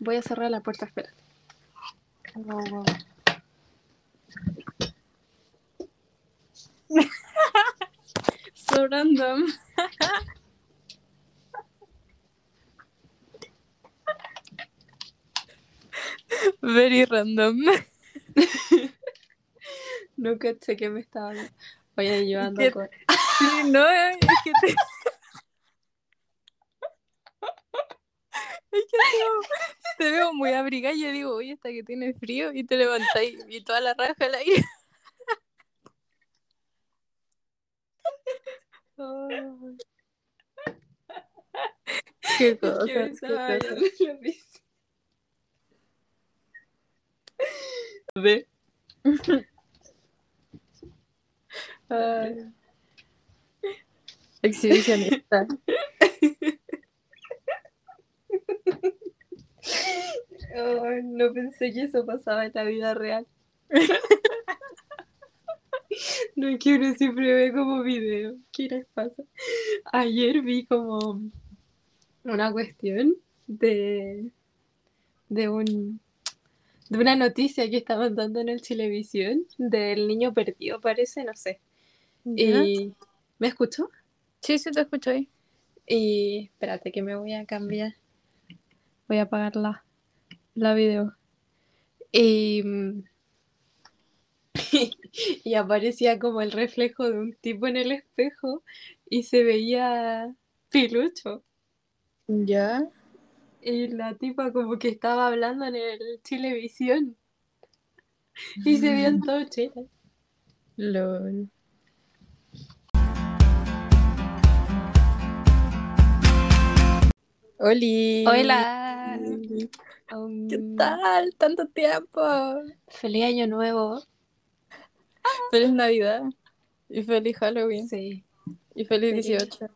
Voy a cerrar la puerta, wow. so random. Very random. No caché que me estaba. Voy ayudando ¿Qué? con. Sí, no, es que te... Es que te veo, muy abrigada y yo digo, oye, esta que tiene frío y te levantáis y toda la raja al aire. Qué cosa, que me qué estaba cosa. dando la risa. Ve. Exhibicionista. Ay, no pensé que eso pasaba en la vida real. No es que uno siempre ve como video. ¿Qué les pasa? Ayer vi como una cuestión de, de un de una noticia que estaban dando en el televisión del niño perdido, parece, no sé. ¿Ya? Y ¿me escuchó? Sí, sí, te escucho ahí. Y espérate que me voy a cambiar. Voy a apagar la, la video. Y, mm, y aparecía como el reflejo de un tipo en el espejo y se veía pilucho. ¿Ya? Y la tipa como que estaba hablando en el televisión y se veían todos chelas. LOL. Oli. Hola. ¿Qué Um, tal? Tanto tiempo. Feliz año nuevo. Feliz Navidad. Y feliz Halloween. Sí. Y feliz Feliz. 18.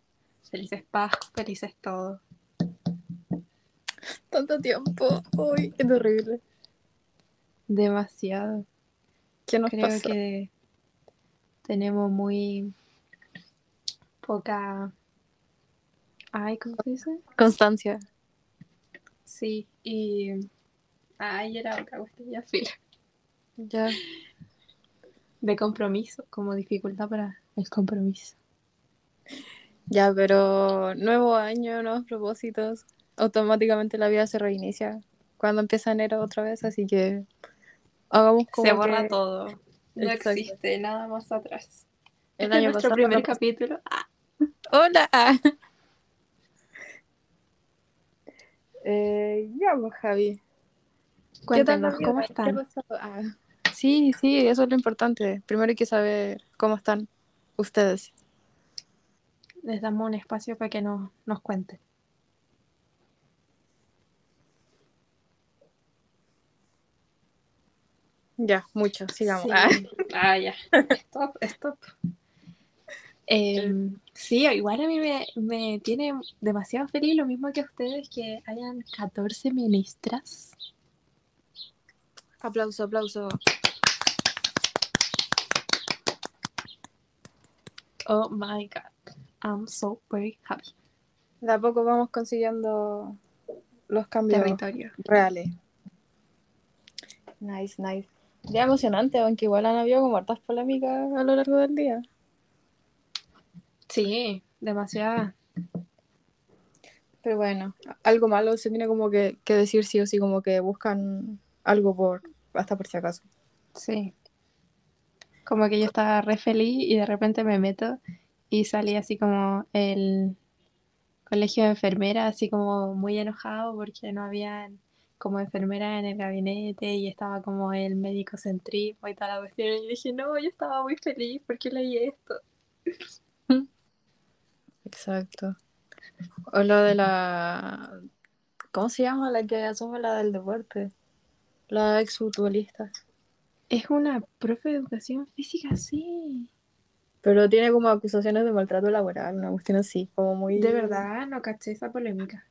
Felices Pascuas, felices todo. Tanto tiempo. Uy, qué terrible. Demasiado. ¿Qué nos Creo pasó? que tenemos muy poca. Ay, ¿cómo se dice? Constancia. Sí, y. Ay, era otra cuestión, ya fila. Ya. De compromiso, como dificultad para el compromiso. Ya, pero nuevo año, nuevos propósitos. Automáticamente la vida se reinicia cuando empieza enero otra vez, así que hagamos como se borra que todo. No Exacto. existe nada más atrás. el Este es año nuestro pasado primer capítulo. Ah, Hola. Eh, ya, pues, Javi. ¿Qué tal la cuéntanos? ¿cómo ¿Qué están? Ah, sí, sí, eso es lo importante. Primero hay que saber cómo están ustedes. Les damos un espacio para que nos, nos cuenten. Ya, mucho, sigamos. Sí. Ah, Ah, ya. Stop, stop. Em, sí, igual a mí me, me tiene demasiado feliz, lo mismo que a ustedes, que hayan 14 ministras. aplauso, aplauso. Oh my god. I'm so very happy. De a poco vamos consiguiendo los cambios Territorio. reales. Nice, nice. Ya emocionante, aunque igual han habido como hartas polémicas a lo largo del día. Sí, demasiada. Pero bueno, algo malo se tiene como que, que decir sí o sí, como que buscan algo por hasta por si acaso. Sí. Como que yo estaba re feliz y de repente me meto y salí así como el colegio de enfermeras, así como muy enojado porque no habían como enfermeras en el gabinete y estaba como el médico centrismo y toda la cuestión. Y dije, no, yo estaba muy feliz porque leí esto. Exacto. O lo de la... ¿Cómo se llama la que asume la del deporte? La exfutbolista. Es una profe de educación física, sí. Pero tiene como acusaciones de maltrato laboral, una cuestión así, como muy... De verdad, no caché esa polémica.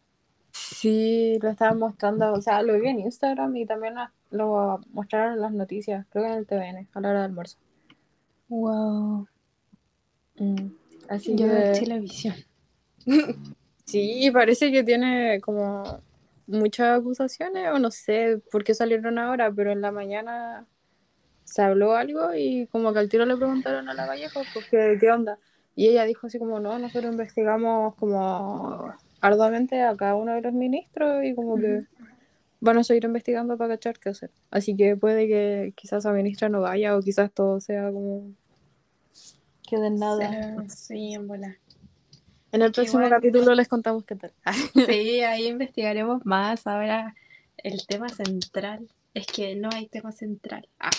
Sí, lo estaban mostrando, o sea, lo vi en Instagram y también lo mostraron en las noticias, creo que en el TVN, a la hora del almuerzo. Wow. Mm, Así Yo que televisión. sí, parece que tiene como muchas acusaciones, o no sé por qué salieron ahora, pero en la mañana se habló algo y como que al tiro le preguntaron a la Vallejo, pues, ¿qué, qué onda? Y ella dijo así como, no, nosotros investigamos como arduamente a cada uno de los ministros y como que van a seguir investigando para cachar qué hacer. Así que puede que quizás la ministra no vaya o quizás todo sea como que de nada. Sí, en bola. En el próximo Igual- capítulo les contamos qué tal. Sí, ahí investigaremos más. Ahora el tema central es que no hay tema central. Ah,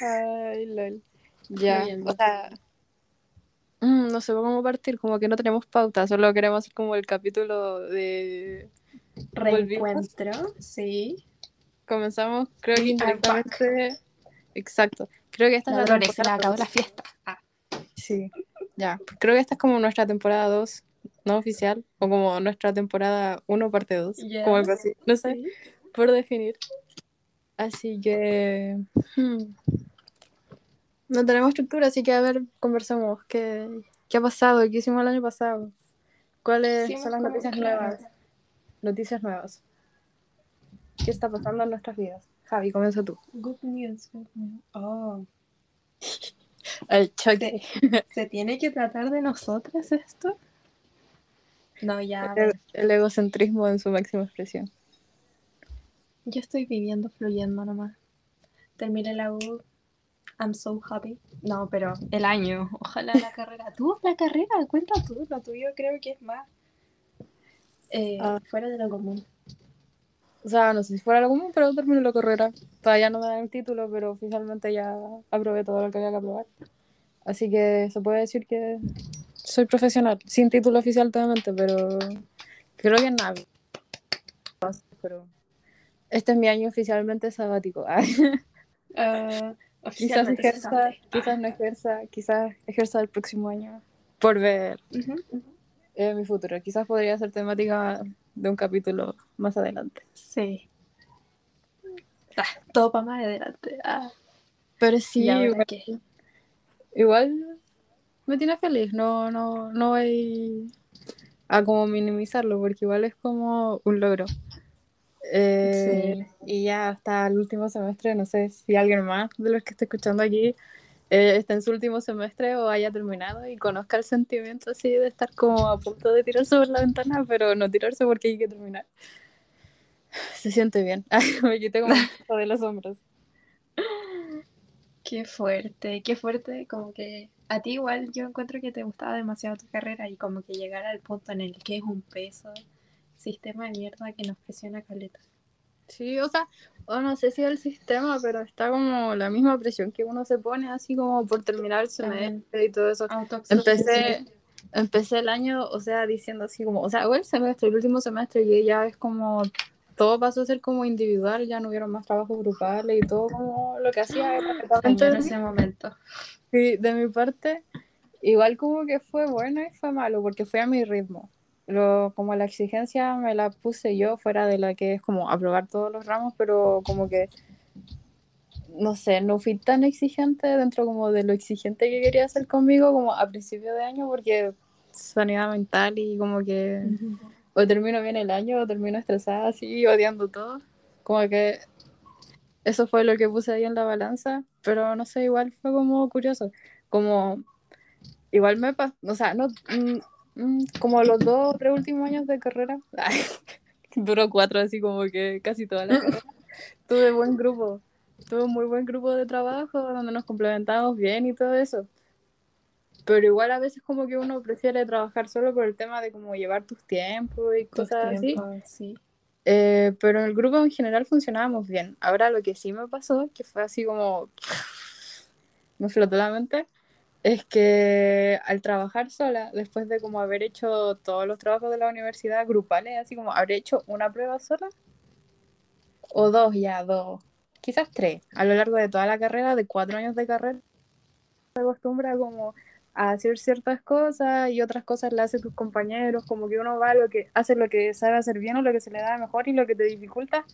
Ay, lol. Ya, o sea, mm, no sé cómo partir, como que no tenemos pauta, solo queremos hacer como el capítulo de... Volvimos. reencuentro, sí. Comenzamos, creo que indirectamente... Exacto, creo que esta es la se temporada acabó la fiesta. Ah, Sí, ya, creo que esta es como nuestra temporada 2, no oficial, o como nuestra temporada 1 parte 2, Ya. como algo así, no sé, sí. por definir. Así que... hmm, No tenemos estructura, así que a ver, conversamos. ¿Qué, qué ha pasado? ¿Qué hicimos el año pasado? ¿Cuáles son las noticias nuevas? Noticias nuevas. ¿Qué está pasando en nuestras vidas? Javi, comienza tú. Good news, good news. Oh, El choque. ¿se tiene que tratar de nosotras esto? No, ya. El, el egocentrismo en su máxima expresión. Yo estoy viviendo fluyendo nomás. Terminé la U. I'm so happy. No, pero el año. Ojalá la carrera. ¿Tú la carrera? Cuenta tú. Lo tuyo creo que es más. eh, Ah. Fuera de lo común. O sea, no sé si fuera lo común, pero terminé la carrera. Todavía no me dan el título, pero oficialmente ya aprobé todo lo que había que aprobar. Así que se puede decir que soy profesional, sin título oficial totalmente, pero creo que nada. Pero este es mi año oficialmente sabático. Ah, quizás ejerza, quizás no ejerza, quizás ejerza el próximo año por ver Ujú. eh, mi futuro. Quizás podría ser temática de un capítulo más adelante. Sí. Ah, todo para más adelante. Ah, Pero sí, ¿Y ahora igual, me tiene feliz. No, no, no voy a como minimizarlo, porque igual es como un logro. Eh, Y ya hasta el último semestre, no sé si alguien más de los que está escuchando aquí eh, está en su último semestre o haya terminado y conozca el sentimiento así de estar como a punto de tirarse por la ventana, pero no tirarse porque hay que terminar. Se siente bien. Me quité como un de los hombros. Qué fuerte, qué fuerte. Como que a ti igual yo encuentro que te gustaba demasiado tu carrera y como que llegar al punto en el que es un peso, sistema de mierda que nos presiona caleta. Sí, o sea, o no sé si el sistema, pero está como la misma presión que uno se pone así como por terminar el semestre y todo eso. Empecé, empecé el año, o sea, diciendo así como, o sea, o el semestre, el último semestre, y ya es como, todo pasó a ser como individual, ya no hubieron más trabajos grupales y todo como lo que hacía era netamente en de, ese momento. mi, de mi parte, igual como que fue bueno y fue malo, porque fue a mi ritmo. Lo, como la exigencia me la puse yo fuera de la que es como aprobar todos los ramos, pero como que no sé, no fui tan exigente dentro como de lo exigente que quería hacer conmigo como a principio de año porque sanidad mental y como que o termino bien el año o termino estresada así, odiando todo. Como que eso fue lo que puse ahí en la balanza, pero no sé, igual fue como curioso. Como igual me pasó, o sea, no mm, como los dos o tres últimos años de carrera, duró cuatro así como que casi toda la carrera. Tuve buen grupo, tuve un muy buen grupo de trabajo donde nos complementábamos bien y todo eso. Pero igual a veces como que uno prefiere trabajar solo por el tema de como llevar tus tiempos y cosas así. tiempos, sí. Eh, pero en el grupo en general funcionábamos bien. Ahora lo que sí me pasó, que fue así como me flotó la mente, es que al trabajar sola, después de como haber hecho todos los trabajos de la universidad grupales, así como habré hecho una prueba sola, o dos ya, dos, quizás tres, a lo largo de toda la carrera, de cuatro años de carrera, se acostumbra como a hacer ciertas cosas y otras cosas las hace tus compañeros, como que uno va lo que hace lo que sabe hacer bien o lo que se le da mejor y lo que te dificulta,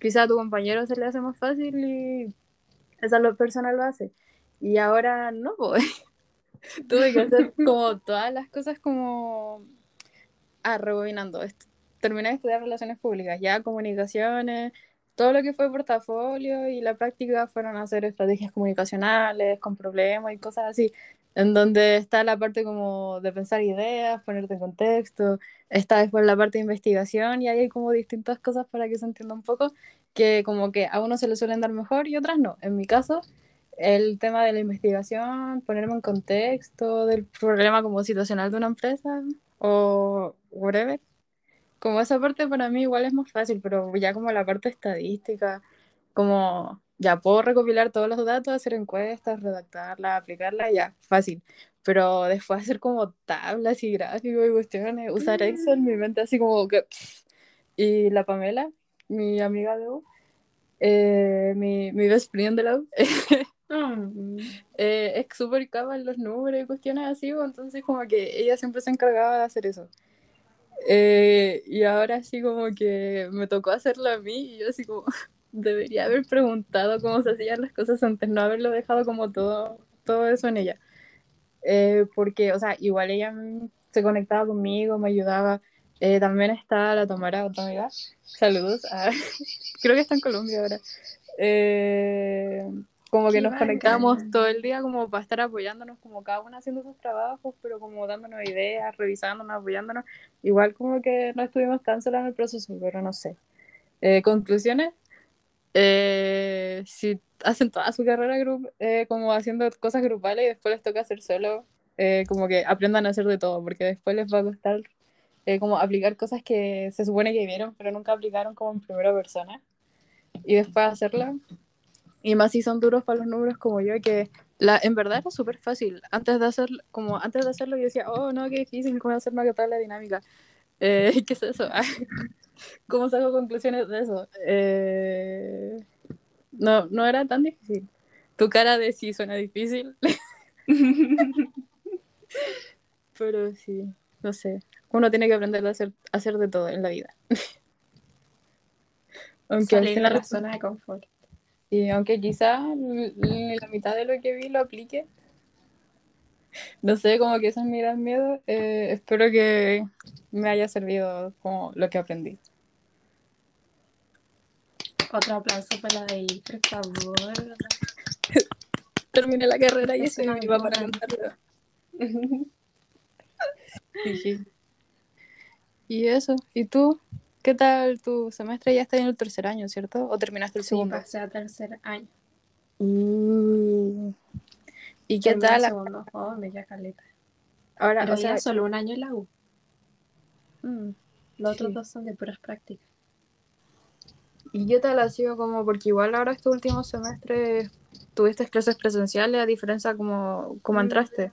quizá a tu compañero se le hace más fácil y esa persona lo hace. Y ahora no, pues. Tuve que hacer como todas las cosas como ah, rebobinando, terminé de estudiar relaciones públicas, ya comunicaciones, todo lo que fue portafolio y la práctica fueron hacer estrategias comunicacionales con problemas y cosas así, en donde está la parte como de pensar ideas, ponerte en contexto, está después la parte de investigación y ahí hay como distintas cosas para que se entienda un poco, que como que a uno se le suelen dar mejor y otras no. En mi caso, el tema de la investigación, ponerme en contexto del problema como situacional de una empresa o whatever, como esa parte para mí igual es más fácil, pero ya como la parte estadística, como ya puedo recopilar todos los datos, hacer encuestas, redactarlas, aplicarlas, ya, fácil. Pero después hacer como tablas y gráficos y cuestiones, usar Excel, mi mente así como que... Y la Pamela, mi amiga de U, eh, mi, mi best friend de U, mm. eh, es súper capa en los números y cuestiones así, entonces como que ella siempre se encargaba de hacer eso. Eh, y ahora sí como que me tocó hacerlo a mí y yo así como debería haber preguntado cómo se hacían las cosas antes, no haberlo dejado como todo, todo eso en ella. Eh, porque, o sea, igual ella se conectaba conmigo, me ayudaba. Eh, también está la Tomara, otra amiga. Saludos. creo que está en Colombia ahora. Eh, como que nos conectamos todo el día como para estar apoyándonos, como cada uno haciendo sus trabajos, pero como dándonos ideas, revisándonos, apoyándonos. Igual como que no estuvimos tan solas en el proceso, pero no sé. Eh, conclusiones, eh, si hacen toda su carrera eh, como haciendo cosas grupales y después les toca hacer solo, como que aprendan a hacer de todo, porque después les va a costar como aplicar cosas que se supone que vieron, pero nunca aplicaron como en primera persona. Y después hacerlo y más si son duros para los números como yo, que la, en verdad era súper fácil. Antes de, hacer, como antes de hacerlo yo decía, oh, no, qué difícil, ¿cómo hacer una la dinámica? Eh, ¿Qué es eso? ¿Cómo saco conclusiones de eso? Eh, no, no era tan difícil. Tu cara de sí suena difícil. Pero sí, no sé. Uno tiene que aprender a hacer, hacer de todo en la vida. Aunque Salir de la zona de confort. Y aunque quizás la mitad de lo que vi lo aplique, no sé, como que eso es mi gran miedo. Eh, espero que me haya servido como lo que aprendí. Otro aplauso para la de por favor. Terminé la carrera y estoy viva para cantarlo. y eso, ¿y tú? ¿Qué tal tu semestre? Ya está en el tercer año, ¿cierto? ¿O terminaste el segundo? Sí, pasé a tercer año. Uh. ¿Y qué tal? El segundo. Oh, caleta. Ahora, o sea, solo un año en la U. Mm, Los otros dos son de puras prácticas. ¿Y qué tal ha sido como, porque igual ahora este último semestre tuviste clases presenciales a diferencia como, como mm. entraste?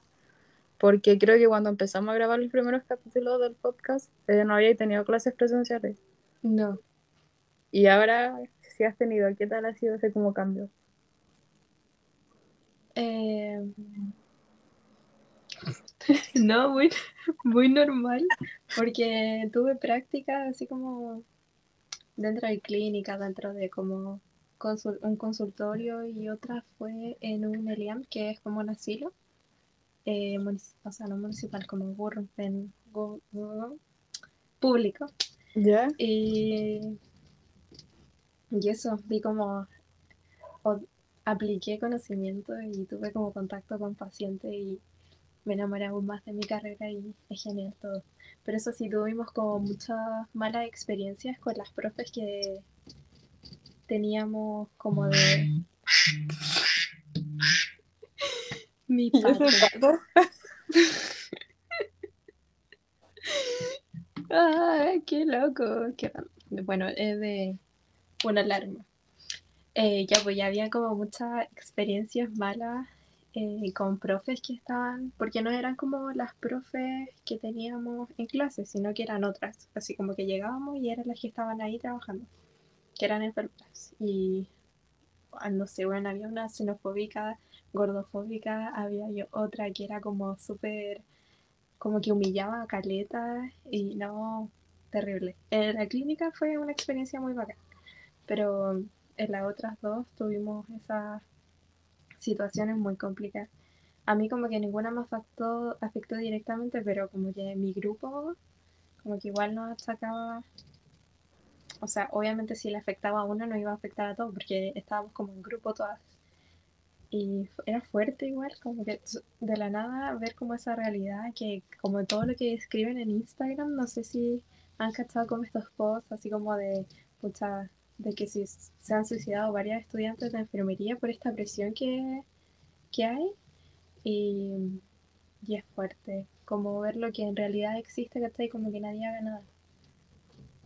Porque creo que cuando empezamos a grabar los primeros capítulos del podcast eh, no había tenido clases presenciales. No. Y ahora sí has tenido, ¿qué tal ha sido ese como cambio? Eh... no, muy, muy normal, porque tuve práctica así como dentro de clínica, dentro de como un consultorio y otra fue en un ELIAM, que es como un asilo eh, o sea, no municipal, como en público. ¿Ya? Y, y eso, vi como apliqué conocimiento y tuve como contacto con pacientes y me enamoré aún más de mi carrera y es genial todo. Pero eso sí, tuvimos como muchas malas experiencias con las profes que teníamos como de mi pato. Ay, qué loco. Bueno, es de una alarma. Eh, ya, pues ya había como muchas experiencias malas eh, con profes que estaban, porque no eran como las profes que teníamos en clase, sino que eran otras. Así como que llegábamos y eran las que estaban ahí trabajando, que eran enfermeras. Y ah, no sé, bueno, había una xenofóbica gordofóbica, había yo otra que era como súper, como que humillaba a Caleta y no, terrible. En la clínica fue una experiencia muy bacana, pero en las otras dos tuvimos esas situaciones muy complicadas. A mí como que ninguna me afectó, afectó directamente, pero como que mi grupo como que igual nos atacaba. O sea, obviamente si le afectaba a uno, no iba a afectar a todos, porque estábamos como en grupo todas. Y era fuerte igual, como que de la nada ver como esa realidad, que como todo lo que escriben en Instagram, no sé si han cachado como estos posts, así como de, pucha, de que si se han suicidado varias estudiantes de enfermería por esta presión que, que hay. Y, y es fuerte, como ver lo que en realidad existe, ¿cachai? Como que nadie haga nada.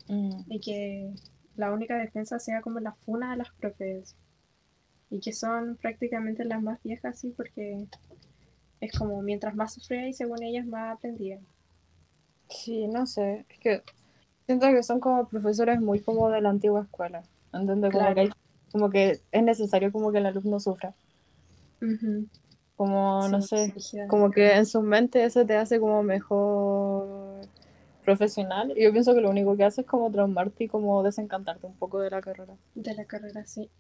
Mm. Y que la única defensa sea como la funa de las profes. Y que son prácticamente las más viejas, sí, porque es como mientras más sufría y según ellas más aprendían. Sí, no sé, es que siento que son como profesores muy como de la antigua escuela, ¿entiendes? Como, que, hay- como que es necesario como que el alumno sufra, como, no sé, como que en su mente eso te hace como mejor profesional, y yo pienso que lo único que hace es como traumarte y como desencantarte un poco de la carrera. De la carrera, sí.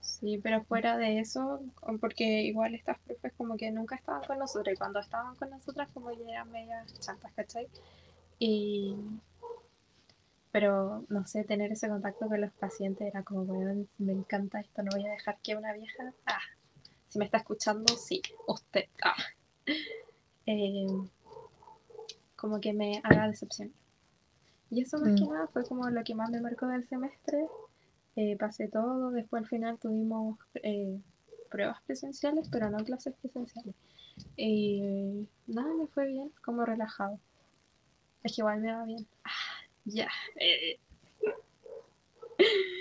Sí, pero fuera de eso, porque igual estas profes como que nunca estaban con nosotros y cuando estaban con nosotras como que eran medias chantas, ¿cachai? Y... Pero, no sé, tener ese contacto con los pacientes era como, bueno, me encanta esto, no voy a dejar que una vieja, ah, si me está escuchando, sí, usted, ah, eh, como que me haga decepción. Y eso más que Mm. nada fue como lo que más me marcó del semestre. Eh, pasé todo, después al final tuvimos eh, pruebas presenciales, pero no clases presenciales. Y nada, me fue bien, como relajado. Es que igual me va bien. Ah, ya. eh.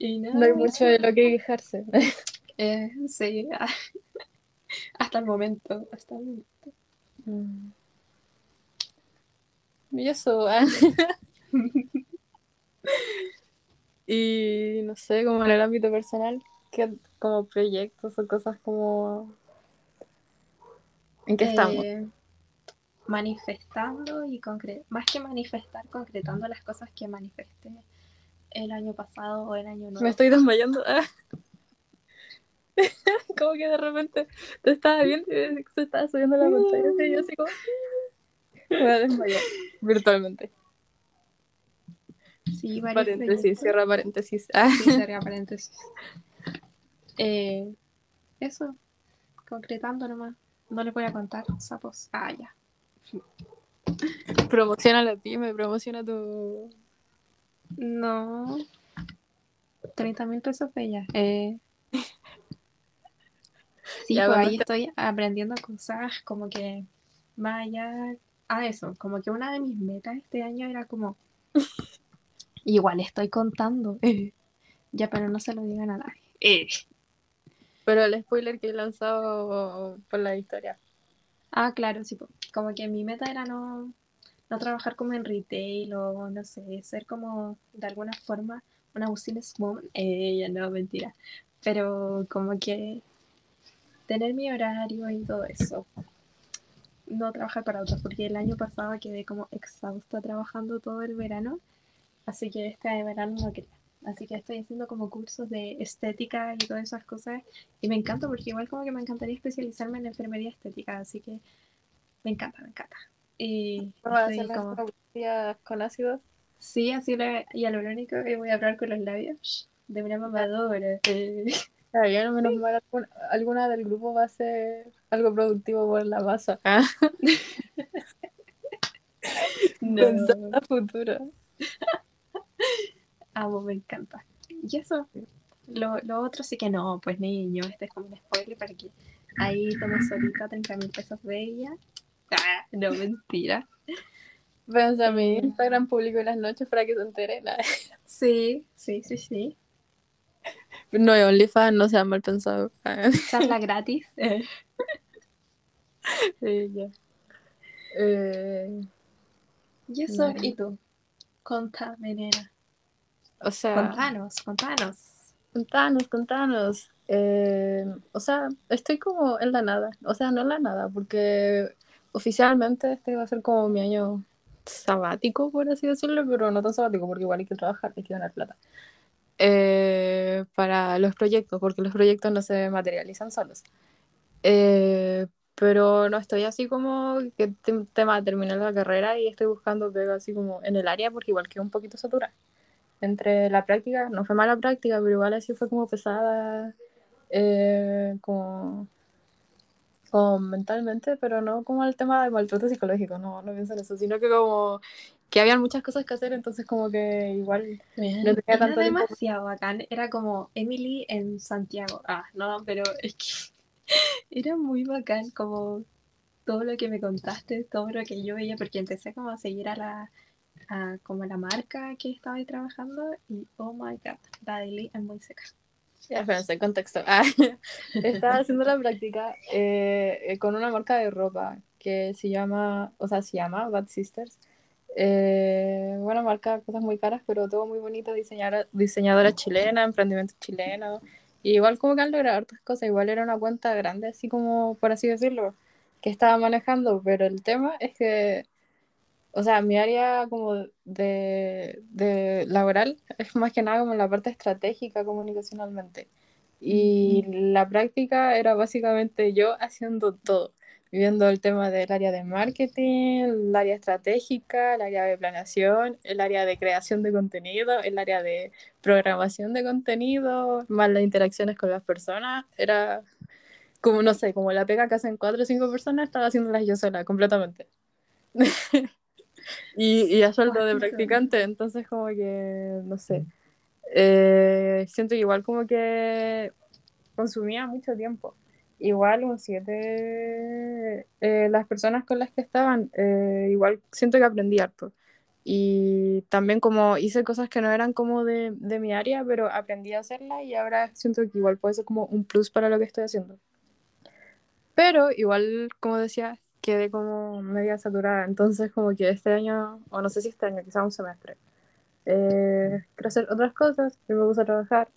Y nada, No hay mucho de lo que quejarse. Eh, sí, hasta el momento, hasta el momento. Mm. Y eso, ah. Y no sé, como en el ámbito personal, que como proyectos o cosas como... ¿En qué estamos? Eh, manifestando y concre más que manifestar, concretando las cosas que manifesté el año pasado o el año nuevo. Me estoy desmayando. Ah. como que de repente te estaba viendo y se estaba subiendo la pantalla y yo así como... Me voy a desmayar virtualmente. Sí, varios Paréntesis, cierra paréntesis. Ah. Sí, cerré paréntesis. Eh, eso, concretando nomás. No les voy a contar, sapos. Ah, ya. Promociona la pyme, promociona tu... No. 30 mil pesos bella. Eh, sí, Ya, pues ahí estoy aprendiendo cosas como que más allá a eso, como que una de mis metas este año era como igual estoy contando. eh, ya, pero no se lo digan a nadie. Eh. Pero el spoiler que he lanzado por la historia. Ah, claro, sí, como que mi meta era no, no trabajar como en retail o no sé, ser como de alguna forma una businesswoman. Eh, ya no, mentira. Pero como que tener mi horario y todo eso. No trabajar para otros, porque el año pasado quedé como exhausta trabajando todo el verano. Así que este verano no quería. Así que estoy haciendo como cursos de estética y todas esas cosas. Y me encanta porque igual como que me encantaría especializarme en enfermería estética. Así que me encanta, me encanta. Y Vamos a hacer como... con ácido. Sí, así lo, y a lo único que voy a hablar con los labios de una mamadora. Eh, Ah, ya no menos mal alguna, del grupo va a ser algo productivo por la masa. Ah, pensando a futuro. Amo, me encanta. Y eso, lo, lo otro sí que no, pues niño, este es como un spoiler para que ahí tome solita 30 mil pesos de ella. Ah, no, mentira. Pensa mi Eh. Instagram público en las noches para que se entere. Nah. Sí, sí, sí, sí. No OnlyFans, no sean mal pensados. Ah, Charla gratis. Eh, sí, ya. Eh, Y eso, No. ¿y tú? Contame, nena. O sea, Contanos, contanos. contanos, contanos. Eh, o sea, estoy como en la nada. O sea, no en la nada, porque oficialmente este va a ser como mi año sabático, por así decirlo, pero no tan sabático, porque igual hay que trabajar, hay que ganar plata. Eh, para los proyectos, porque los proyectos no se materializan solos. Eh, pero no estoy así como que tema terminar la carrera y estoy buscando pega así como en el área porque igual quedé un poquito saturada. Entre la práctica, no fue mala práctica, pero igual así fue como pesada, eh, como, como mentalmente, pero no como el tema de maltrato psicológico, no, no pienso en eso, sino que como que habían muchas cosas que hacer, entonces como que igual no tenía era tanto demasiado bacán, era como Emily en Santiago. Ah, no, pero es que era muy bacán como todo lo que me contaste, todo lo que yo veía, porque empecé como a seguir a la a, como la marca que estaba ahí trabajando y oh my god, daily es muy seca. Ya, espérense, contexto. Ah, estaba haciendo la práctica eh, con una marca de ropa que se llama, o sea, se llama Bad Sisters. Eh, bueno, marca cosas muy caras, pero todo muy bonito, diseñadora, diseñadora chilena, emprendimiento chileno. Y igual como que han logrado otras cosas, igual era una cuenta grande, así como, por así decirlo, que estaba manejando, pero el tema es que, o sea, mi área como de, de laboral es más que nada como la parte estratégica comunicacionalmente. Y la práctica era básicamente yo haciendo todo viendo el tema del área de marketing, el área estratégica, el área de planeación, el área de creación de contenido, el área de programación de contenido, más las interacciones con las personas. Era como, no sé, como la pega que hacen cuatro o cinco personas, estaba haciéndolas yo sola, completamente. y, y a sueldo de practicante, entonces como que, no sé. Eh, siento igual como que consumía mucho tiempo igual un 7, eh, las personas con las que estaban, eh, igual siento que aprendí harto. Y también como hice cosas que no eran como de, de mi área, pero aprendí a hacerlas y ahora siento que igual puede ser como un plus para lo que estoy haciendo. Pero igual, como decía, quedé como media saturada. Entonces como que este año, o no sé si este año, quizá un semestre, eh, quiero hacer otras cosas. y me gusta trabajar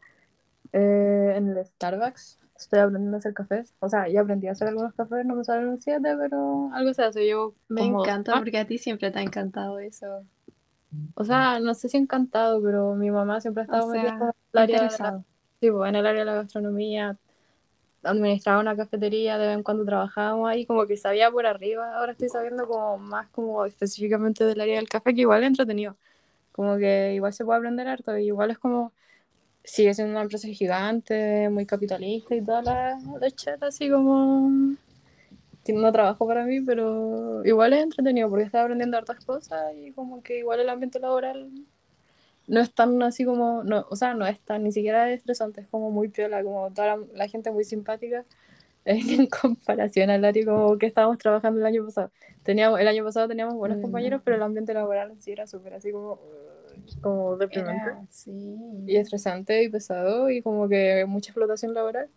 en el Starbucks estoy aprendiendo a hacer cafés. O sea, ya aprendí a hacer algunos cafés, no me salen un 7, pero algo se hace. Yo me encanta porque a ti siempre te ha encantado eso. O sea, no sé si encantado, pero mi mamá siempre ha estado en el área de pues, en el área de la gastronomía. Administraba una cafetería, de vez en cuando trabajábamos ahí, como que sabía por arriba. Ahora estoy sabiendo como más como específicamente del área del café, que igual es entretenido. Como que igual se puede aprender harto, igual es como sigue siendo una empresa gigante, muy capitalista y toda la lechera, así como. No trabajo para mí, pero igual es entretenido porque estaba aprendiendo hartas cosas y como que igual el ambiente laboral no es tan así como. No, o sea, no es tan ni siquiera estresante, es como muy piola, como toda la, gente muy simpática en comparación al área como que estábamos trabajando el año pasado. Teníamos, el año pasado teníamos buenos mm. compañeros, pero el ambiente laboral sí era súper así como como deprimente. sí. Y estresante y pesado y como que mucha explotación laboral.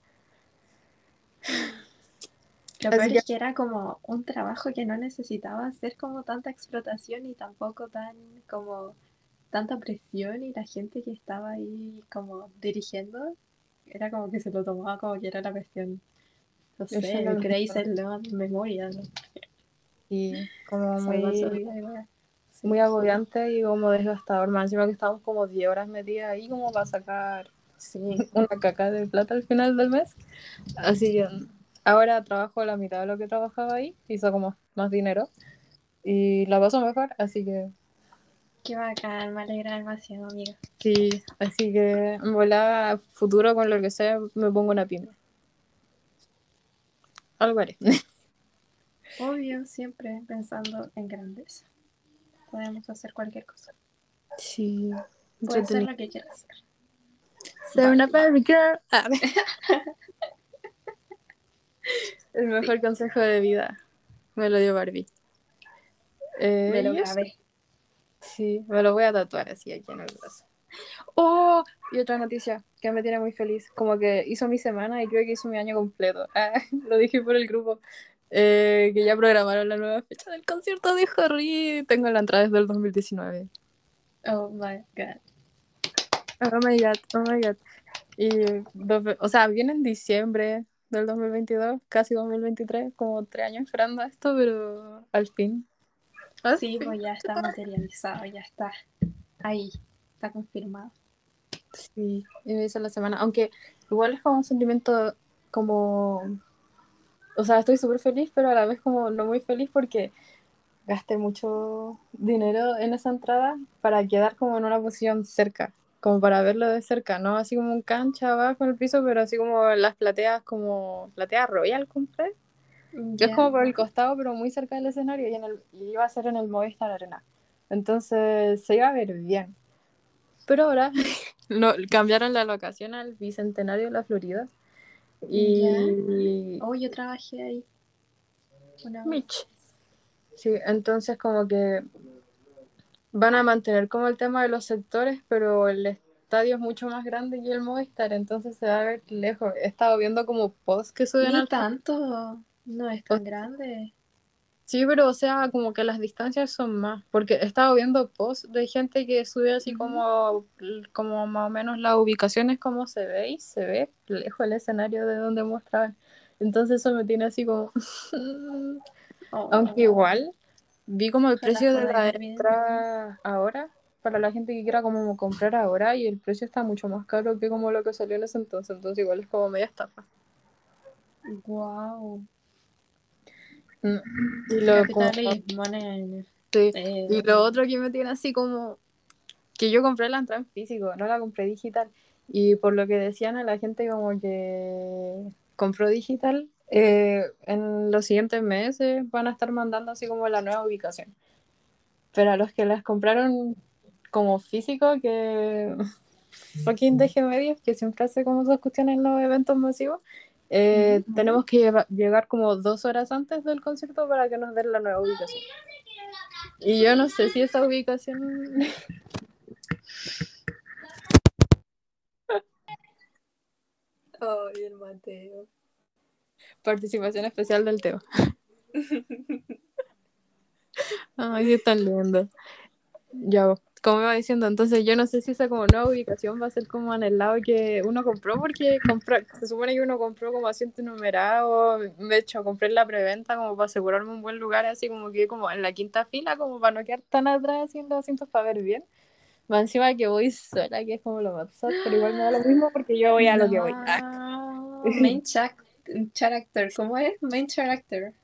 Lo peor es que era como un trabajo que no necesitaba hacer como tanta explotación y tampoco tan como tanta presión y la gente que estaba ahí como dirigiendo era como que se lo tomaba como que era la cuestión no sé, el Grace memoria ¿no? y como muy muy agobiante y como desgastador. Más encima que estamos como 10 horas metidas ahí como para sacar una caca de plata al final del mes. Así que ahora trabajo la mitad de lo que trabajaba ahí, hizo como más dinero y la paso mejor, así que... Qué bacán, me alegra demasiado, amiga. Sí, así que en volada futuro con lo que sea me pongo una pyme. Algo haré. Obvio, siempre pensando en grandeza podemos hacer cualquier cosa. Sí. Puedes hacer lo que quieras hacer. Ser una Barbie girl. Ah. El mejor consejo de vida me lo dio Barbie. Eh, me lo grabé. Sí, me lo voy a tatuar así aquí en el brazo. Oh, y otra noticia que me tiene muy feliz, como que hizo mi semana y creo que hizo mi año completo. Ah, lo dije por el grupo. Eh, que ya programaron la nueva fecha del concierto de Harry. Tengo la entrada desde el 2019. Oh my god. Oh my god, oh my god. Y, o sea, viene en diciembre del 2022, casi 2023, como tres años esperando esto, pero al fin. Sí, pues ya está materializado, ya está ahí, está confirmado. Sí, y me hizo la semana, aunque igual es como un sentimiento como o sea, estoy súper feliz, pero a la vez como no muy feliz porque gasté mucho dinero en esa entrada para quedar como en una posición cerca, como para verlo de cerca, no así como un cancha abajo en el piso, pero así como las plateas, como platea Royal compré. Que es como por el costado, pero muy cerca del escenario y, en el, y iba a ser en el Movistar Arena. Entonces se iba a ver bien. Pero ahora no, cambiaron la locación al Bicentenario de la Florida. Y. Oh, yo trabajé ahí. Una. Mitch. Sí, entonces como que van a mantener como el tema de los sectores, pero el estadio es mucho más grande que el Movistar, entonces se va a ver lejos. He estado viendo como posts que suben al tanto. No es tan grande. Sí, pero o sea, como que las distancias son más, porque he estado viendo posts de gente que sube así como, como más o menos las ubicaciones, como se ve y se ve lejos el escenario de donde muestran. Entonces eso me tiene así como... Oh, Aunque igual vi como el precio de la entrada ahora, para la gente que quiera como comprar ahora, y el precio está mucho más caro que como lo que salió en ese entonces, entonces igual es como media estafa. Wow. Y lo, como- Capitalismo, nene. sí. Eh, Y lo otro que me tiene así como que yo compré la entrada en físico, no la compré digital. Y por lo que decían a la gente como que compró digital, eh, en los siguientes meses van a estar mandando así como la nueva ubicación. Pero a los que las compraron como físico, que fucking deje medios, que siempre hace como esas cuestiones en los eventos masivos, eh, tenemos que lleva- llegar como dos horas antes del concierto para que nos den la nueva ubicación. Y yo no sé si esa ubicación Ay, el Mateo. Participación especial del Teo. Ay, es tan lindo. Ya, como iba diciendo, entonces yo no sé si esa como nueva ubicación va a ser como en el lado que uno compró, porque compra- se supone que uno compró como asiento numerado, de hecho compré en la preventa como para asegurarme un buen lugar, así como que como en la quinta fila, como para no quedar tan atrás los asientos para ver bien. Más encima que voy sola, que es como lo más pero igual me da lo mismo porque yo voy a lo que voy. No, Main character. ¿Cómo es? Main character.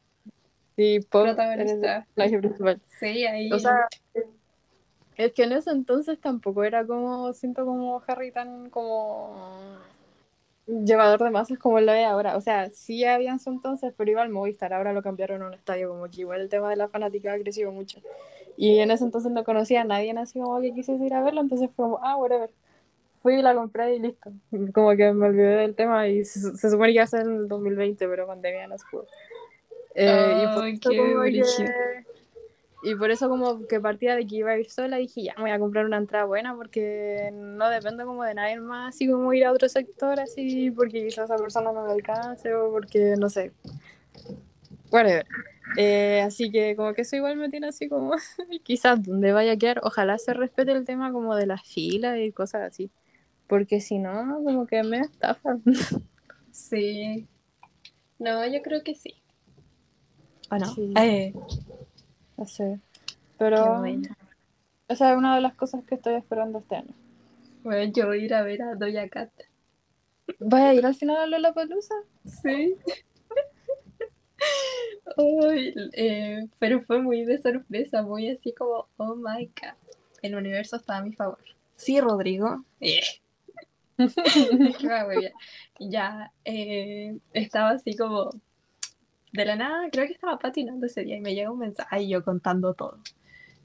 Sí, Protagonista. el personaje principal. Sí, ahí. O sea, es que en ese entonces tampoco era como, siento como Harry tan como llevador de masas como lo es ahora. O sea, sí había en su entonces, pero iba al Movistar, ahora lo cambiaron a un estadio, como que igual el tema de la fanática ha crecido mucho. Y en ese entonces no conocía a nadie así como que quisiese ir a verlo, entonces fue como, ah, whatever. Fui y la compré y listo. Como que me olvidé del tema y se, se supone que iba a ser en el 2020, pero pandemia no se pudo. Eh, y por eso qué como que-. Y por eso como que partía de que iba a ir sola, dije, ya, me voy a comprar una entrada buena porque no dependo como de nadie más, así como ir a otro sector, así, porque quizás esa persona no me alcance o porque, no sé, whatever. Eh, así que como que eso igual me tiene así como, quizás donde vaya a quedar, ojalá se respete el tema como de las filas y cosas así, porque si no, como que me estafa. Sí. No, yo creo que sí. ¿O no? Sí. Eh, Qué Pero bueno. esa es una de las cosas que estoy esperando este año. Bueno, yo voy a ir a ver a Doja Cat. ¿Vas a ir al final a Lollapalooza? Sí. Ay, eh, pero fue muy de sorpresa, muy así como, oh my god, el universo está a mi favor. Sí, Rodrigo. Eh. Muy bien. Ya, eh, estaba así como, de la nada, creo que estaba patinando ese día y me llega un mensaje, ay, yo contando todo.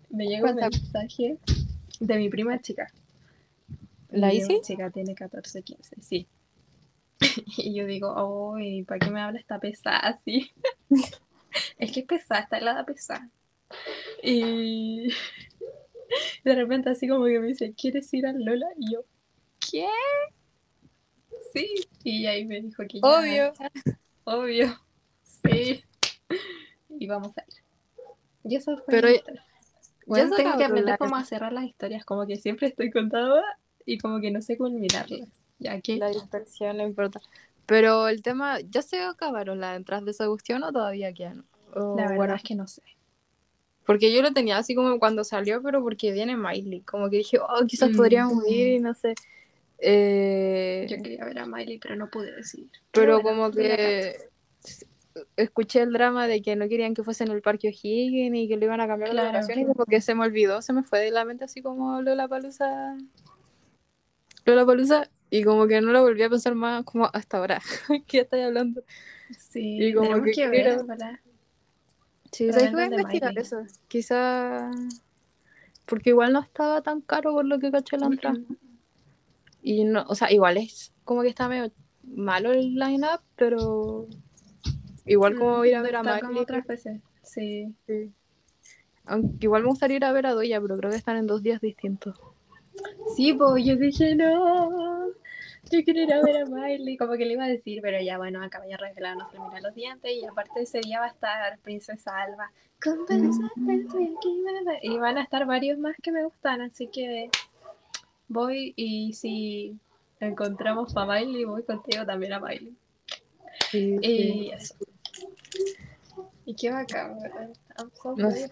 Me llega un mensaje de mi prima chica. ¿La Mi Isi? chica tiene 14, 15, sí. Y yo digo, oh, ¿para qué me habla esta pesada así? es que es pesada, está helada pesada. Y de repente así como que me dice, ¿quieres ir al Lola? Y yo, ¿qué? Sí. Y ahí me dijo que ya, Obvio. obvio, sí. Y vamos a ir. Y eso fue Pero ya- Bueno, tengo que aprender cómo a cerrar las historias, como que siempre estoy contando y como que no sé culminarlas. Ya que La dispersión no importa. Pero el tema, ¿ya se acabaron las entradas de esa cuestión o todavía quedan? O la verdad bueno, es que no sé. porque yo lo tenía así como cuando salió, pero porque viene Miley. Como que dije, oh, quizás Mm. podríamos ir y no sé. Eh, Yo quería ver a Miley, pero no pude decidir. pero bueno, como que escuché el drama de que no querían que fuese en el Parque O'Higgins y que lo iban a cambiar la Claro. locación y como que se me olvidó, se me fue de la mente así como Lola Palusa. Lola Palusa y como que no lo volví a pensar más como hasta ahora. ¿Qué estoy hablando? Sí, Y como que que quiero- ver. Sí, ¿sabes qué voy a investigar eso? Quizá porque igual no estaba tan caro por lo que caché la entrada. Y no, o sea, igual es como que está medio malo el line-up, pero igual como ir a Mm, ver a Miley. otras veces. Sí. sí. Aunque igual me gustaría ir a ver a Doya, pero creo que están en dos días distintos. Sí, pues yo dije, no, yo quiero ir a ver a Miley, como que le iba a decir, pero ya bueno, acá vaya revelado, no se le miran los dientes y aparte ese día va a estar Princesa Alba. Y van a estar varios más que me gustan, así que voy y si encontramos a Miley, voy contigo también a Miley. Sí, Y eso. Y qué bacán, ¿verdad? I'm so No sé.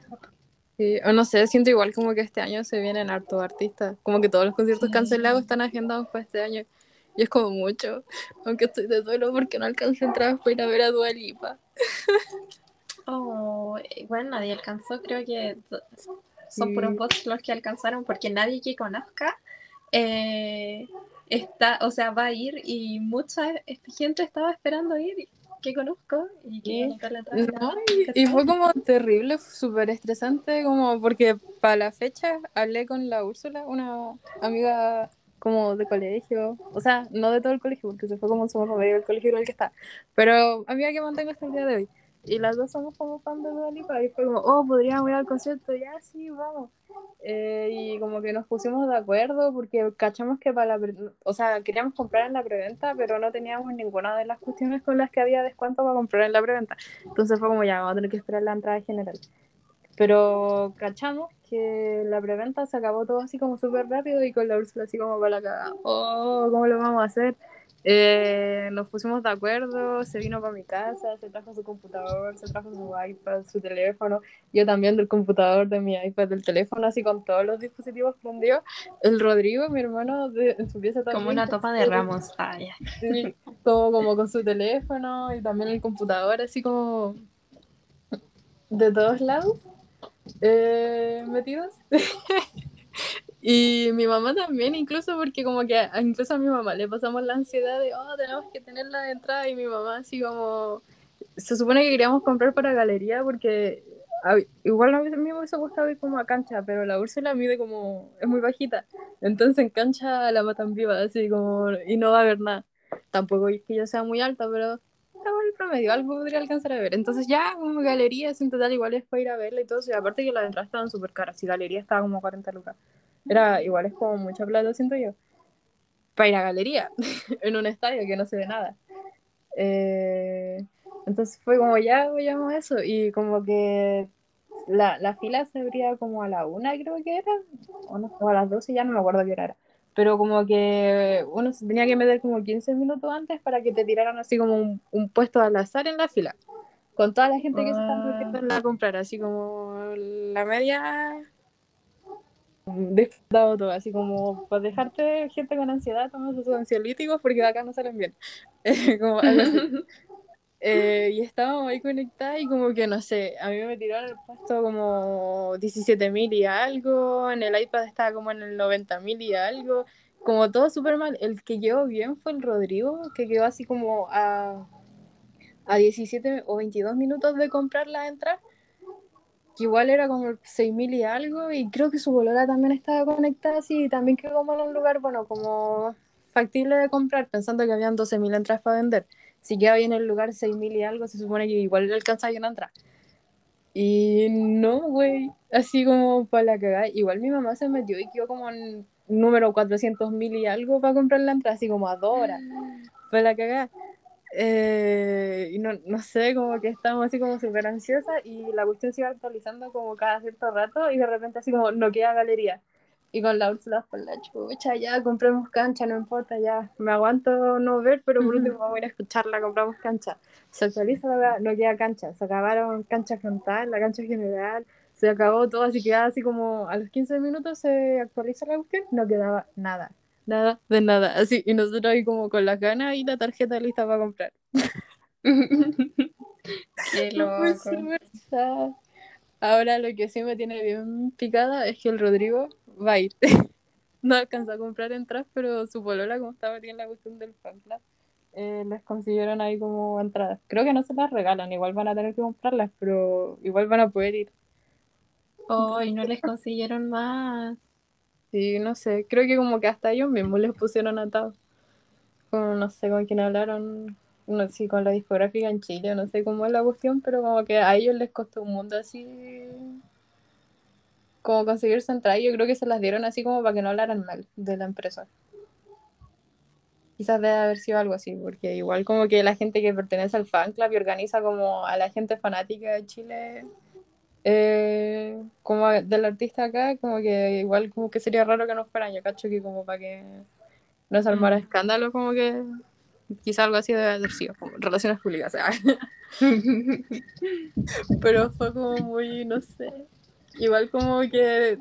Sí, O no sé, siento igual como que este año se vienen hartos artistas. Como que todos los conciertos Sí. cancelados están agendados para este año. Y es como mucho. Aunque estoy de duelo porque no alcancé entradas para ir a ver a Dua Lipa. Oh, eh, bueno, nadie alcanzó, creo que son Sí. puros bots los que alcanzaron, porque nadie que conozca eh, está, o sea, va a ir y mucha gente estaba esperando ir que conozco y que Sí. iban a. No, y, y fue como terrible, súper estresante, como porque para la fecha hablé con la Úrsula, una amiga como de colegio, o sea, no de todo el colegio, porque se fue como somos medio del colegio igual que está, pero amiga que mantengo hasta el día de hoy. Y las dos somos como fan de Dua Lipa y fue como, oh, podríamos ir al concierto, ya sí, vamos. Eh, y como que nos pusimos de acuerdo porque cachamos que para la, o sea, queríamos comprar en la preventa, pero no teníamos ninguna de las cuestiones con las que había descuento para comprar en la preventa. Entonces fue como ya, vamos a tener que esperar la entrada general. Pero cachamos que la preventa se acabó todo así como súper rápido y con la Úrsula así como para la cagada. Oh, ¿cómo lo vamos a hacer? Eh, nos pusimos de acuerdo, se vino para mi casa, se trajo su computador, se trajo su iPad, su teléfono, yo también del computador, de mi iPad, del teléfono, así con todos los dispositivos prendidos. El Rodrigo, mi hermano, de, en su pieza también. Como una topa de ramos. Ah. Sí, como, como con su teléfono y también el computador, así como de todos lados eh, metidos. y mi mamá también, incluso porque como que incluso a mi mamá le pasamos la ansiedad de, oh, tenemos que tener la entrada y mi mamá así como, se supone que queríamos comprar para galería porque a- igual a mí me hubiese gustado ir como a cancha, pero la Úrsula mide como, es muy bajita, entonces en cancha la matan viva, así como, y no va a haber nada. Tampoco es que yo sea muy alta, pero el promedio, algo podría alcanzar a ver. Entonces ya como galerías en total igual es para ir a verla y todo y aparte que las entradas estaban súper caras, y galería estaba como 40 lucas. Era igual es como mucha plata, siento yo. Para ir a galería, en un estadio que no se ve nada. Eh, entonces fue como ya veíamos eso, y como que la, la fila se abría como a la una, creo que era, o, no, o a las 12, ya no me acuerdo qué hora era. Pero como que uno se tenía que meter como 15 minutos antes para que te tiraran así como un, un puesto al azar en la fila. Con toda la gente que se está Ah. metiendo a comprar, así como la media disfrutado todo, así como para dejarte gente con ansiedad, toma sus ansiolíticos porque de acá no salen bien. como algo así. Eh, y estábamos ahí conectadas y como que no sé, a mí me tiraron el puesto como 17.000 y algo, en el iPad estaba como en el 90.000 y algo, como todo súper mal. El que quedó bien fue el Rodrigo, que quedó así como a, a 17 o 22 minutos de comprar la entrada, que igual era como 6.000 y algo, y creo que su bolera también estaba conectada así, y también quedó como en un lugar, bueno, como factible de comprar, pensando que habían 12.000 entradas para vender si queda bien el lugar 6.000 y algo, se supone que igual le alcanza bien a entrar. Y no, güey, así como para la cagada. Igual mi mamá se metió y quedó como en número 400.000 y algo para comprar la entrada, así como a dos horas. Fue la cagada. Eh, y no, no sé, como que estábamos así como súper ansiosas y la cuestión se iba actualizando como cada cierto rato y de repente así como no queda galería. Y con la Úrsula por la chucha, ya compremos cancha, no importa, ya me aguanto no ver, pero por último vamos a ir a escucharla, compramos cancha. Se actualiza, no queda cancha, se acabaron cancha frontal, la cancha general, se acabó todo, así que así como a los 15 minutos se actualiza la cuestión, no quedaba nada, nada de nada, así, y nosotros ahí como con las ganas y la tarjeta lista para comprar. Qué loco. Ahora lo que sí me tiene bien picada es que el Rodrigo va a ir. No alcanzó a comprar entradas, pero su polola, como estaba metida en la cuestión del fan club, eh, les consiguieron ahí como entradas. Creo que no se las regalan, igual van a tener que comprarlas, pero igual van a poder ir. Hoy no les consiguieron más. Sí, no sé, creo que como que hasta ellos mismos les pusieron atados. Como no sé con quién hablaron, no sé, con la discográfica en Chile, no sé cómo es la cuestión, pero como que a ellos les costó un mundo así como conseguir su entrada. Yo creo que se las dieron así como para que no hablaran mal de la empresa. Quizás debe haber sido algo así, porque igual como que la gente que pertenece al fan club y organiza como a la gente fanática de Chile, eh, como del artista acá, como que igual como que sería raro que no fueran, yo cacho que como para que no se armara Mm. escándalo, como que quizá algo así debe haber sido, como relaciones públicas, sea. pero fue como muy, no sé, igual como que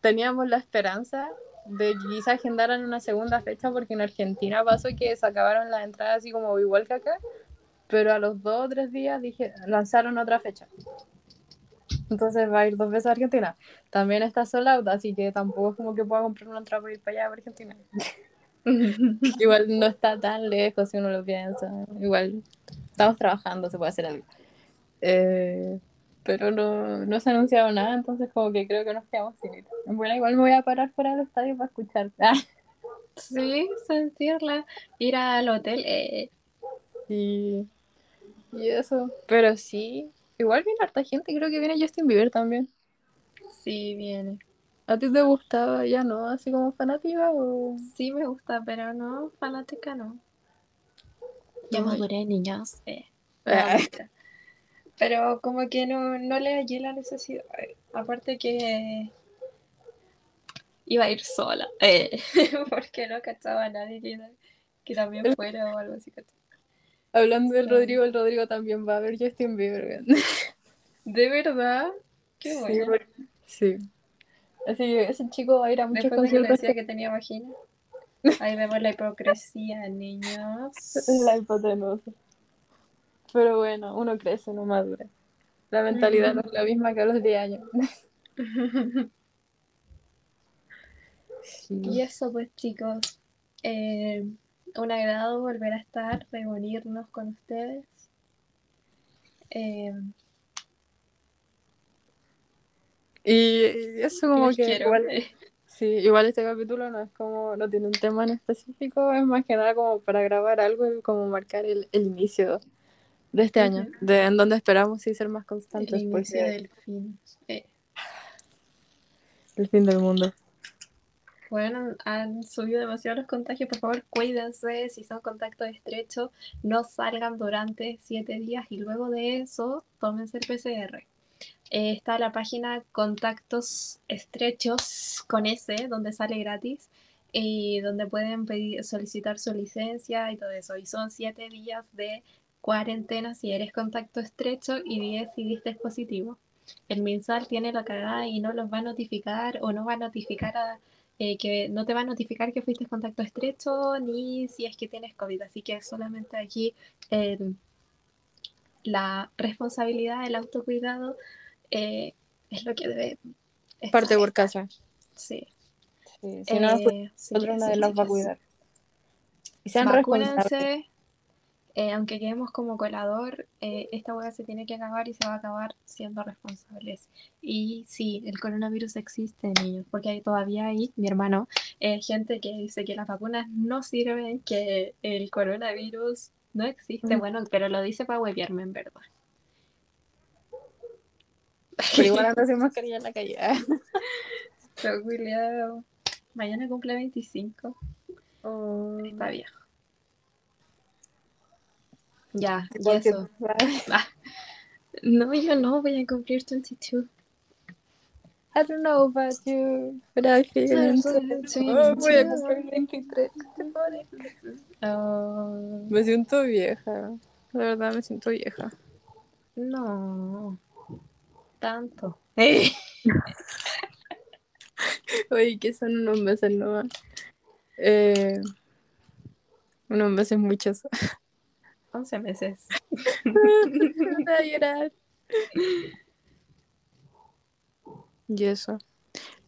teníamos la esperanza de que quizá agendaran una segunda fecha porque en Argentina pasó que se acabaron las entradas así como igual que acá, pero a los dos o tres días dije, lanzaron otra fecha. Entonces va a ir dos veces a Argentina. También está sold así que tampoco es como que pueda comprar una entrada para ir para allá a Argentina. Igual no está tan lejos si uno lo piensa. Igual estamos trabajando, se puede hacer algo. Eh, pero no, no se ha anunciado nada, entonces como que creo que nos quedamos sin ir. Bueno, igual me voy a parar fuera del estadio para escuchar. Ah, Sí, sentirla. Ir al hotel. Eh. y, y eso. Pero sí, igual viene harta gente, creo que viene Justin Bieber también. Sí, viene. ¿A ti te gustaba ya, no? Así como fanática o...? Sí me gusta, pero no, fanática no. Ya Ay. maduré, niños. Eh. No. Pero como que no, no le hallé la necesidad. Aparte que iba a ir sola. Eh. Porque no cachaba a nadie que, que también fuera o algo así. ¿cachai? Hablando del Sí. Rodrigo, el Rodrigo también va a ver Justin Bieber. ¿De verdad? Qué bueno. sí. Así que ese chico va a ir a muchos Después de que conciertos. que tenía vagina. Ahí vemos la hipocresía, niños. La hipotenusa. Pero bueno, uno crece, no madura. La mentalidad no es la misma que a los 10 años. Sí. Y eso pues chicos, eh, un agrado volver a estar, reunirnos con ustedes. Eh, Y eso como que quiero. igual, sí, igual este capítulo no es como, no tiene un tema en específico, es más que nada como para grabar algo y como marcar el, el inicio de este año, de en donde esperamos sí ser más El constantes, inicio porque del fin. Eh, el fin del mundo. Bueno, han subido demasiado los contagios, por favor cuídense, si son contactos estrechos, no salgan durante siete días y luego de eso tómense el PCR. Eh, está la página Contactos Estrechos con S, donde sale gratis y donde pueden pedir, solicitar su licencia y todo eso. Y son siete días de cuarentena si eres contacto estrecho y 10 si diste positivo. El MinSal tiene la cagada y no los va a notificar o no va a notificar a, eh, que no te va a notificar que fuiste contacto estrecho ni si es que tienes COVID. Así que solamente aquí el- la responsabilidad, el autocuidado eh, es lo que debe estar Parte por casa. Sí. Sí, si no nos cuidamos Eh, sí, nosotros, sí, nadie nos va a cuidar. Y sean responsables. Eh, aunque quedemos como colador, eh, esta hueá se tiene que acabar y se va a acabar siendo responsables. Y sí, el coronavirus existe, niños, porque hay, todavía hay, mi hermano, eh, gente que dice que las vacunas no sirven, que el coronavirus no existe. Mm. Bueno, pero lo dice para huevearme, en verdad. Pero igual ando sin mascarilla en la calle. Pero, mañana cumple 25. Oh, Está viejo. Ya, y eso. Ah, no, yo no voy a cumplir 22. I don't know about you, but I feel Oh, voy a cumplir 23. Oh, Me siento vieja. La verdad, me siento vieja. no. Tanto. Eh, Oye, que son unos meses nomás. Eh, unos meses muchos. 11 meses. Voy a llorar. Y eso.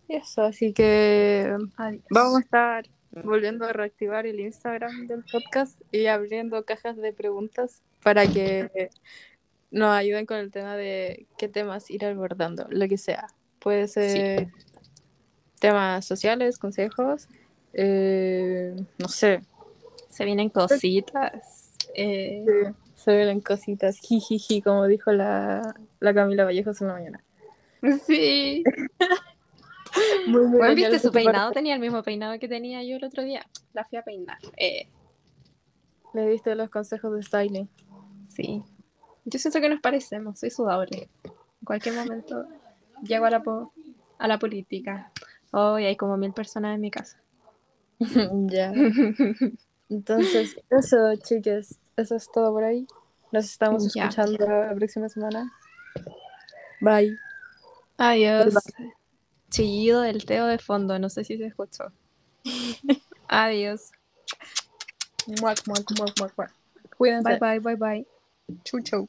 Y eso, así que Adiós. vamos a estar volviendo a reactivar el Instagram del podcast y abriendo cajas de preguntas para que nos ayuden con el tema de qué temas ir abordando, lo que sea. Puede ser temas sociales, consejos, eh, no sé. Se vienen cositas. Eh, Se ven cositas, jijiji, como dijo la, la Camila Vallejos en la mañana. Sí. Muy, muy Bueno, viste su parte. peinado, tenía el mismo peinado que tenía yo el otro día. La fui a peinar. Eh, Le diste los consejos de styling. sí. Yo siento que nos parecemos, soy sudable. En cualquier momento llego a la, po- a la política. Hoy hay como mil personas en mi casa. ya. Entonces, eso, chicas, eso es todo por ahí. Nos estamos Ya. escuchando la próxima semana. Bye. Adiós. Chillido del Teo de fondo, no sé si se escuchó. Adiós. Muac, muac, muac, muac, muac. Cuídense. Bye bye, bye bye. Chau, chau.